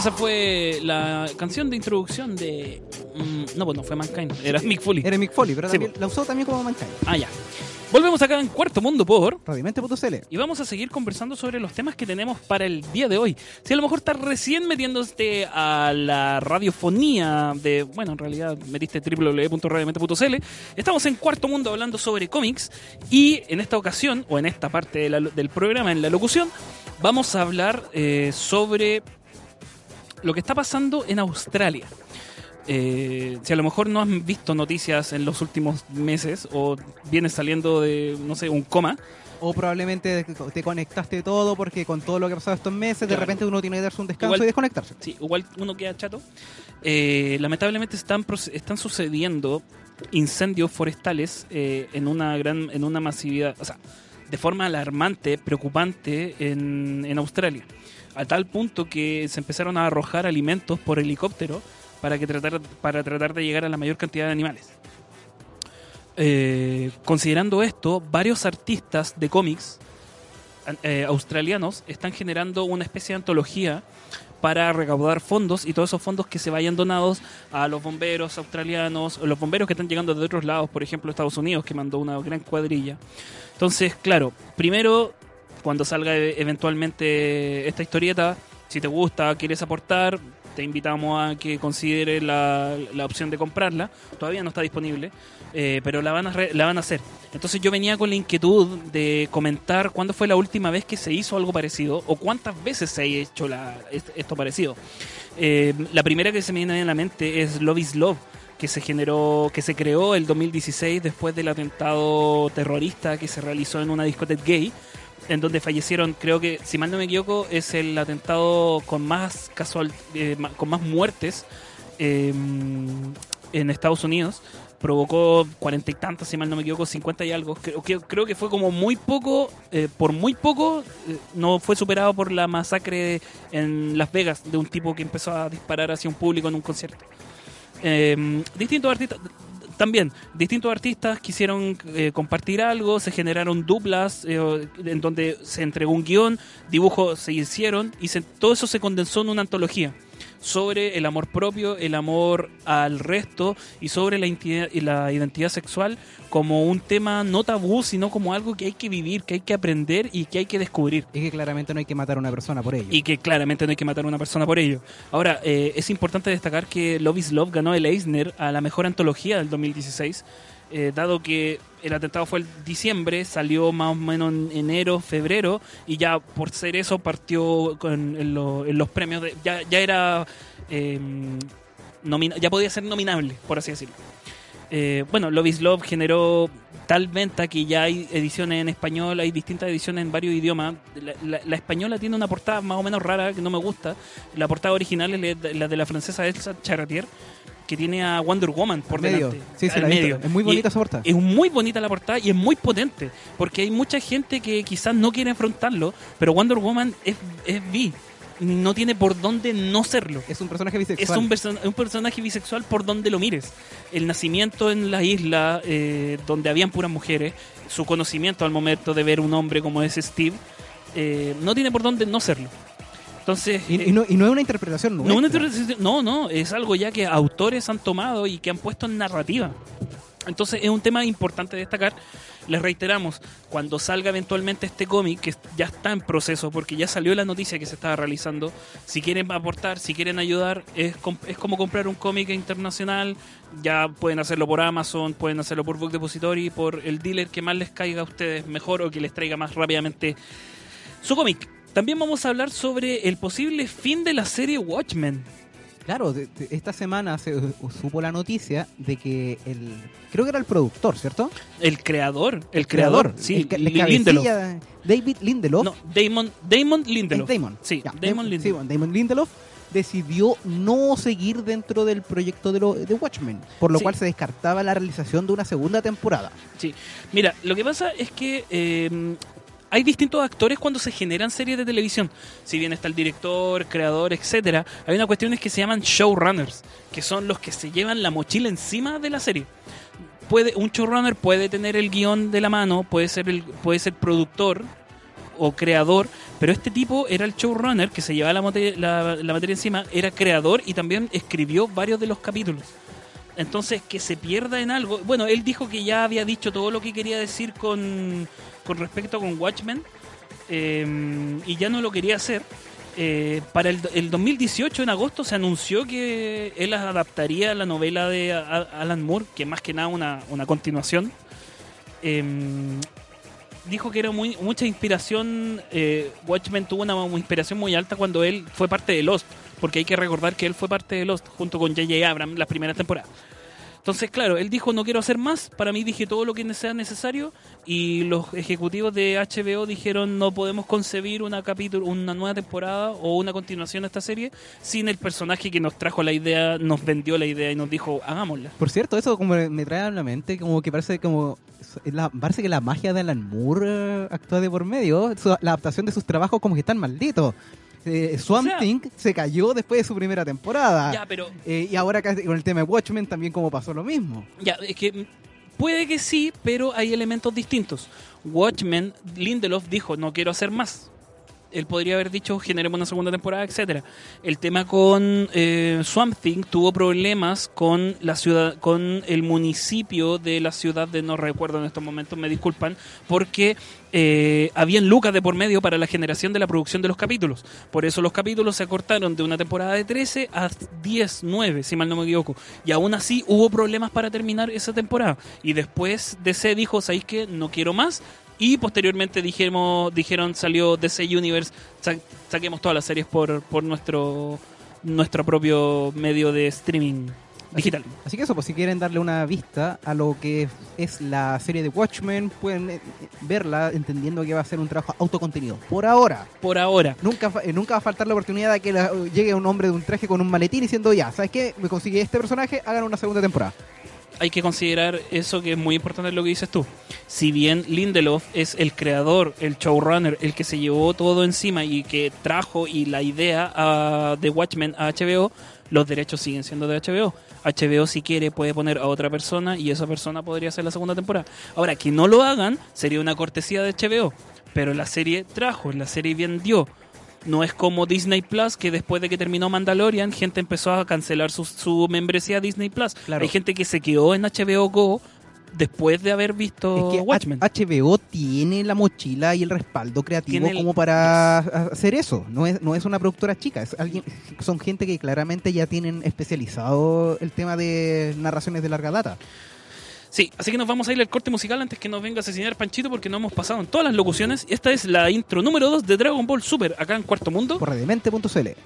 Esa fue la canción de introducción de. mm, no, pues no fue Mankind, era *laughs* Mick Foley. Era Mick Foley, pero Sí, también, la usó también como Mankind. Ah, ya. Volvemos acá en Cuarto Mundo por. Radimente.cl. Y vamos a seguir conversando sobre los temas que tenemos para el día de hoy. Si a lo mejor estás recién metiéndote a la radiofonía de, bueno, en realidad metiste www.radiomente.cl, estamos en Cuarto Mundo hablando sobre cómics y en esta ocasión, o en esta parte de la- del programa, en la locución, vamos a hablar eh, sobre lo que está pasando en Australia. Eh, si a lo mejor no has visto noticias en los últimos meses o vienes saliendo de, no sé, un coma, O probablemente te conectaste todo porque con todo lo que ha pasado estos meses, de repente uno tiene que darse un descanso Igual- y desconectarse. Sí, igual uno queda chato. Eh, lamentablemente están, están sucediendo incendios forestales eh, en una gran, en una masividad, o sea, de forma alarmante, preocupante en, en Australia. A tal punto que se empezaron a arrojar alimentos por helicóptero para que tratar, para tratar de llegar a la mayor cantidad de animales. Eh, considerando esto, varios artistas de cómics eh, australianos están generando una especie de antología para recaudar fondos y todos esos fondos que se vayan donados a los bomberos australianos, los bomberos que están llegando de otros lados, por ejemplo Estados Unidos, que mandó una gran cuadrilla. Entonces, claro, primero, cuando salga e- eventualmente esta historieta, si te gusta, quieres aportar, te invitamos a que considere la, la opción de comprarla. Todavía no está disponible, eh, pero la van, a re- la van a hacer. Entonces yo venía con la inquietud de comentar cuándo fue la última vez que se hizo algo parecido o cuántas veces se ha hecho la, est- esto parecido. Eh, la primera que se me viene a la mente es Love is Love que se generó, que se creó el 2016 después del atentado terrorista que se realizó en una discoteca gay, en donde fallecieron, creo que, si mal no me equivoco, es el atentado con más casual, eh, con más muertes eh, en Estados Unidos. Provocó cuarenta y tantas, si mal no me equivoco, 50 y algo. Creo que, creo que fue como muy poco, eh, por muy poco, eh, no fue superado por la masacre en Las Vegas de un tipo que empezó a disparar hacia un público en un concierto. Eh, distintos artistas también distintos artistas quisieron eh, compartir algo se generaron duplas eh, en donde se entregó un guion dibujos se hicieron y se- todo eso se condensó en una antología sobre el amor propio, el amor al resto y sobre la, identidad sexual como un tema no tabú, sino como algo que hay que vivir, que hay que aprender y que hay que descubrir. Y que claramente no hay que matar a una persona por ello. Y que claramente no hay que matar a una persona por ello. Ahora, eh, es importante destacar que Love is Love ganó el Eisner a la mejor antología del 2016, eh, dado que el atentado fue el diciembre, salió más o menos en enero, febrero, y ya por ser eso partió con, en, lo- en los premios, de, ya, ya era... eh, ya podía ser nominable, por así decirlo. Eh, bueno, Love is Love generó tal venta que ya hay ediciones en español, hay distintas ediciones en varios idiomas. La, la- la española tiene una portada más o menos rara que no me gusta. La portada original es la- de la francesa Elsa Charatier, que tiene a Wonder Woman por medio. delante. Sí, la medio. Es muy Y- bonita esa portada. es muy bonita la portada y es muy potente, porque hay mucha gente que quizás no quiere enfrentarlo, pero Wonder Woman es, es bi, no tiene por dónde no serlo. Es un personaje Es bisexual. un, person- un personaje bisexual por donde lo mires. El nacimiento en la isla eh, donde habían puras mujeres, su conocimiento al momento de ver un hombre como ese Steve, eh, no tiene por dónde no serlo. Entonces, y, eh, y no, y no es una interpretación no, una interpretación- no, no, es algo ya que autores han tomado y que han puesto en narrativa. Entonces es un tema importante destacar. Les reiteramos, cuando salga eventualmente este cómic, que ya está en proceso, porque ya salió la noticia que se estaba realizando, si quieren aportar, si quieren ayudar, es, es como comprar un cómic internacional, ya pueden hacerlo por Amazon, pueden hacerlo por Book Depository, por el dealer que más les caiga a ustedes mejor o que les traiga más rápidamente su cómic. También vamos a hablar sobre el posible fin de la serie Watchmen. Claro, de- de- esta semana se uh, supo la noticia de que el. Creo que era el productor, ¿cierto? El creador, el creador, sí, el, Lindelof. David Lindelof. No, Damon, Damon Lindelof. Damon. Sí, Ya, Damon sí, Lindelof. bueno, Damon Lindelof decidió no seguir dentro del proyecto de, lo, de Watchmen, por lo Sí. cual se descartaba la realización de una segunda temporada. Sí. Mira, lo que pasa es que eh, hay distintos actores cuando se generan series de televisión. Si bien está el director, creador, etcétera, hay una cuestión que se llaman showrunners, que son los que se llevan la mochila encima de la serie. Puede, un showrunner puede tener el guion de la mano, puede ser el, puede ser productor o creador, pero este tipo era el showrunner que se llevaba la, la materia encima, era creador y también escribió varios de los capítulos. Entonces, que se pierda en algo. Bueno, él dijo que ya había dicho todo lo que quería decir con, con respecto con Watchmen eh, y ya no lo quería hacer. Eh, para el, el 2018, en agosto, se anunció que él adaptaría la novela de Alan Moore, que más que nada una, una continuación. Eh, dijo que era muy, mucha inspiración. eh, Watchmen tuvo una, una inspiración muy alta cuando él fue parte de Lost, porque hay que recordar que él fue parte de Lost junto con J.J. Abrams las primeras temporadas. Entonces, claro, él dijo no quiero hacer más, para mí dije todo lo que sea necesario y los ejecutivos de HBO dijeron no podemos concebir una capítulo, una nueva temporada o una continuación de esta serie sin el personaje que nos trajo la idea, nos vendió la idea y nos dijo hagámosla. Por cierto, eso como me trae a la mente, como que parece como la, parece que la magia de Alan Moore eh, actúa de por medio. Su- la adaptación de sus trabajos como que están malditos. Eh, Swamp O sea- Thing se cayó después de su primera temporada. Ya, pero Eh, y ahora con el tema de Watchmen también como pasó lo mismo. Ya, es que puede que sí, pero hay elementos distintos. Watchmen, Lindelof dijo, no quiero hacer más. Él podría haber dicho, generemos una segunda temporada, etcétera. El tema con eh, Swamp Thing tuvo problemas con la ciudad, con el municipio de la ciudad de no recuerdo en estos momentos, me disculpan, porque eh, habían lucas de por medio para la generación de la producción de los capítulos. Por eso los capítulos se acortaron de una temporada de 13 a 10, 9, si mal no me equivoco. Y aún así hubo problemas para terminar esa temporada. Y después DC dijo, ¿sabéis qué? No quiero más. Y posteriormente dijimos, dijeron, salió DC Universe, sa- saquemos todas las series por, por nuestro, nuestro propio medio de streaming digital. Así que eso, pues si quieren darle una vista a lo que es la serie de Watchmen, pueden eh, verla entendiendo que va a ser un trabajo autocontenido. Por ahora. Por ahora. Nunca, eh, nunca va a faltar la oportunidad de que la- llegue un hombre de un traje con un maletín diciendo, ya, ¿sabes qué? Me consigue este personaje, hagan una segunda temporada. Hay que considerar eso que es muy importante lo que dices tú. Si bien Lindelof es el creador, el showrunner, el que se llevó todo encima y que trajo y la idea de Watchmen a HBO, los derechos siguen siendo de HBO. HBO si quiere puede poner a otra persona y esa persona podría ser la segunda temporada. Ahora, que no lo hagan sería una cortesía de HBO, pero la serie trajo, la serie vendió. No es como Disney Plus, que después de que terminó Mandalorian, gente empezó a cancelar su, su membresía a Disney Plus. Claro. Hay gente que se quedó en HBO Go después de haber visto es que Watchmen. HBO tiene la mochila y el respaldo creativo el- como para hacer eso. No es, no es una productora chica, es alguien, son gente que claramente ya tienen especializado el tema de narraciones de larga data. Sí, así que nos vamos a ir al corte musical antes que nos venga a asesinar Panchito porque no hemos pasado en todas las locuciones. Esta es la intro número 2 de Dragon Ball Super, acá en Cuarto Mundo. Por.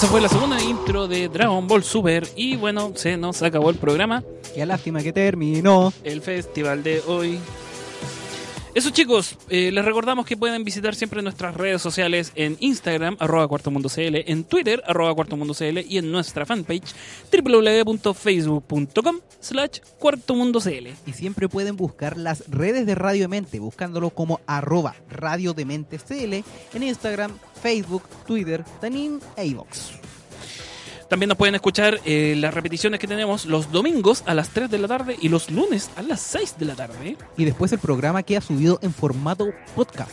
Esa fue la segunda intro de Dragon Ball Super. Y bueno, se nos acabó el programa, Qué lástima que terminó. el festival de hoy. Eso chicos, eh, les recordamos que pueden visitar siempre nuestras redes sociales en Instagram, arroba cuarto mundo CL, en Twitter, arroba cuarto mundo CL y en nuestra fanpage www.facebook.com slash cuarto mundo CL. Y siempre pueden buscar las redes de Radio Demente buscándolo como arroba Radio Demente CL en Instagram, Facebook, Twitter, Tanin e iVox. También nos pueden escuchar eh, las repeticiones que tenemos los domingos a las 3 de la tarde y los lunes a las 6 de la tarde. Y después el programa queda subido en formato podcast.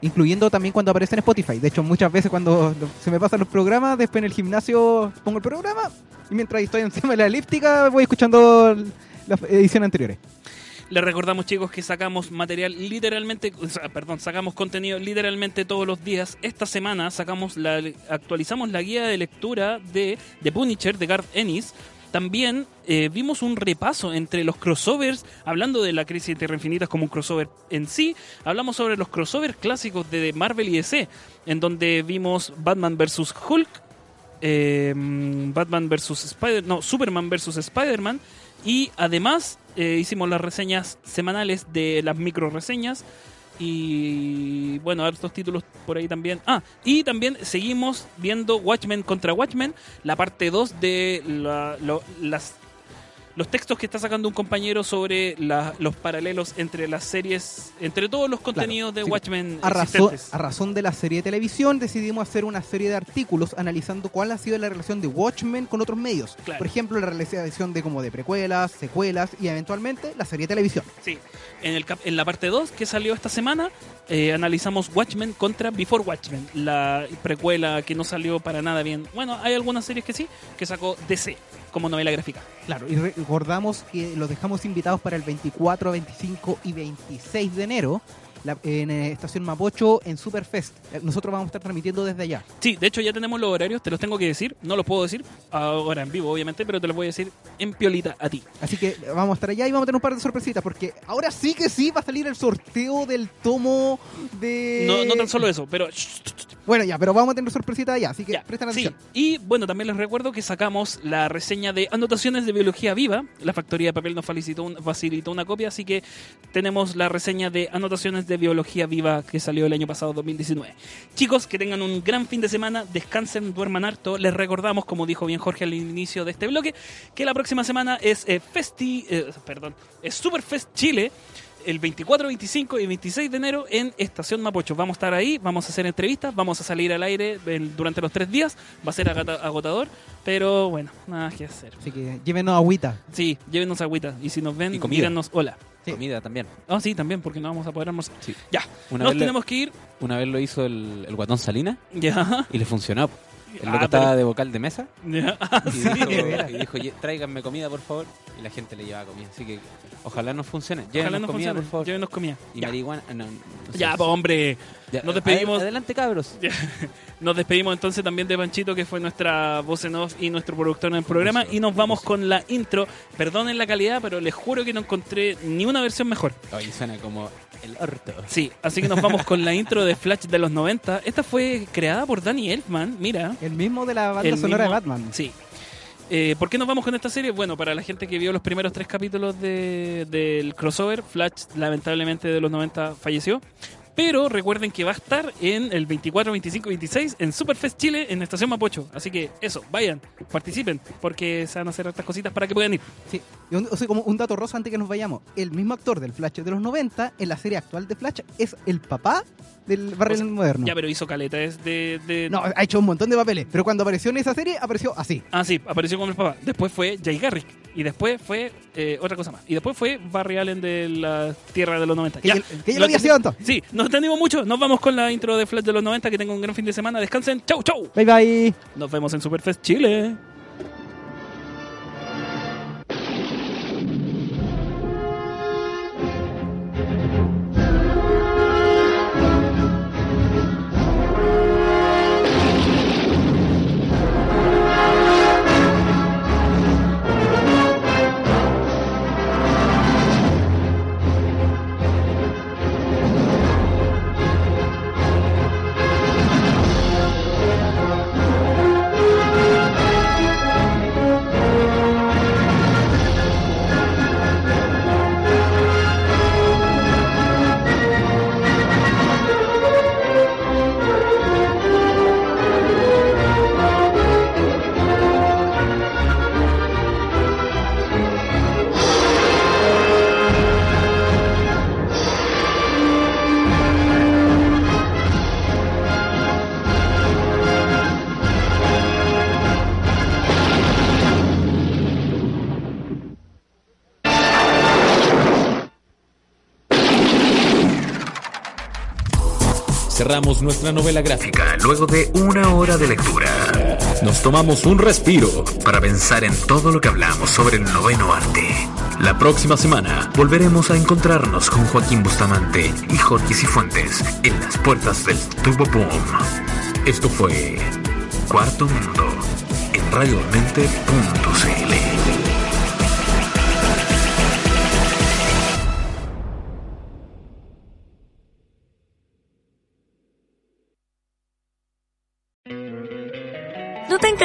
Incluyendo también cuando aparece en Spotify. De hecho, muchas veces cuando se me pasan los programas, después en el gimnasio pongo el programa y mientras estoy encima de la elíptica voy escuchando las ediciones anteriores. Les recordamos, chicos, que sacamos material literalmente, perdón, sacamos contenido literalmente todos los días. Esta semana sacamos la, actualizamos la guía de lectura de The Punisher de Garth Ennis. También eh, vimos un repaso entre los crossovers, hablando de la crisis de Tierra Infinitas como un crossover en sí. Hablamos sobre los crossovers clásicos de Marvel y DC, en donde vimos Batman vs. Hulk, eh, Batman vs. Spider, no, Superman vs. Spider-Man. Y además eh, hicimos las reseñas semanales de las micro reseñas. Y bueno, hartos títulos por ahí también. Ah, y también seguimos viendo Watchmen contra Watchmen, la parte 2 de la- las, los textos que está sacando un compañero sobre la- los paralelos entre las series, entre todos los contenidos de sí. Watchmen A razón, a razón de la serie de televisión, decidimos hacer una serie de artículos analizando cuál ha sido la relación de Watchmen con otros medios. Claro. Por ejemplo, la relación de como de precuelas, secuelas y eventualmente la serie de televisión. Sí, en, el cap- en la parte 2 que salió esta semana, eh, analizamos Watchmen contra Before Watchmen, la precuela que no salió para nada bien. Bueno, hay algunas series que sí, que sacó DC como novela gráfica. Claro, y recordamos que los dejamos invitados para el 24, 25 y 26 de enero la- en eh, Estación Mapocho en Superfest. Eh, Nosotros vamos a estar transmitiendo desde allá. Sí, de hecho ya tenemos los horarios, te los tengo que decir, no los puedo decir ahora en vivo obviamente, pero te los voy a decir en piolita a ti. Así que vamos a estar allá y vamos a tener un par de sorpresitas porque ahora sí que sí va a salir el sorteo del tomo de... No, no tan solo eso, pero... Bueno, ya, pero vamos a tener sorpresitas allá, así que Ya, prestan sí. atención. Y bueno, también les recuerdo que sacamos la reseña de anotaciones de biología viva. La factoría de papel nos facilitó, un- facilitó una copia, así que tenemos la reseña de anotaciones de biología viva que salió el año pasado, 2019. Chicos, que tengan un gran fin de semana, descansen, duerman harto. Les recordamos, como dijo bien Jorge al inicio de este bloque, que la próxima semana es eh, Festi, eh, perdón, es Superfest Chile el 24, 25 y 26 de enero en Estación Mapocho. Vamos a estar ahí, vamos a hacer entrevistas, vamos a salir al aire el- durante los tres días. Va a ser agota- agotador, pero bueno, nada que hacer. Así que llévenos agüita. Sí, llévenos agüita y si nos ven, díganos hola. Sí. Comida también. Ah, sí, también, porque no vamos a poder almorzar. Sí. Ya, Una nos tenemos que ir. Una vez lo hizo el, el guatón Salina Ya. y le funcionó. El loco Ah, estaba pero- de vocal de mesa. Ah, *laughs* y sí. dijo, y dijo, "Lle- tráiganme comida por favor. Y la gente le llevaba comida. Así que ojalá nos funcione. Ojalá Llévenos nos comida funcione. por favor. Llévenos comida. Y Ya, marihuana. no, no ya pues, hombre. Ya, nos despedimos. ade- Adelante cabros. Ya. *laughs* Nos despedimos entonces también de Panchito, que fue nuestra voz en off y nuestro productor en el programa. Y nos vamos con la intro. Perdonen la calidad, pero les juro que no encontré ni una versión mejor. Oye, suena como el orto. Sí, así que nos vamos con la intro de Flash de los 90. Esta fue creada por Danny Elfman, mira. El mismo de la banda El sonora mismo- de Batman. Sí. Eh, ¿Por qué nos vamos con esta serie? Bueno, para la gente que vio los primeros tres capítulos de- del crossover, Flash lamentablemente de los 90 falleció. Pero recuerden que va a estar en el 24, 25 y 26 en Superfest Chile en Estación Mapocho. Así que eso, vayan, participen, porque se van a hacer estas cositas para que puedan ir. Sí. Y un, o sea, como un dato rosa antes que nos vayamos. El mismo actor del Flash de los 90 en la serie actual de Flash es el papá del barrio O sea, moderno. Ya, pero hizo caleta, es de... de- No, ha hecho un montón de papeles, pero cuando apareció en esa serie apareció así. Ah, sí, apareció con el papá. Después fue Jay Garrick. Y después fue eh, otra cosa más. Y después fue Barry Allen de la Tierra de los 90. Que ya- que ya lo había sido entonces. Sí, nos entendimos mucho. Nos vamos con la intro de Flash de los 90. Que tengan un gran fin de semana. Descansen. Chau, chau. Bye bye. Nos vemos en Superfest Chile. Cerramos nuestra novela gráfica luego de una hora de lectura. Nos tomamos un respiro para pensar en todo lo que hablamos sobre el noveno arte. La próxima semana volveremos a encontrarnos con Joaquín Bustamante y Jorge Cifuentes en las puertas del Turbo Boom. Esto fue Cuarto Mundo en radiomente.cl.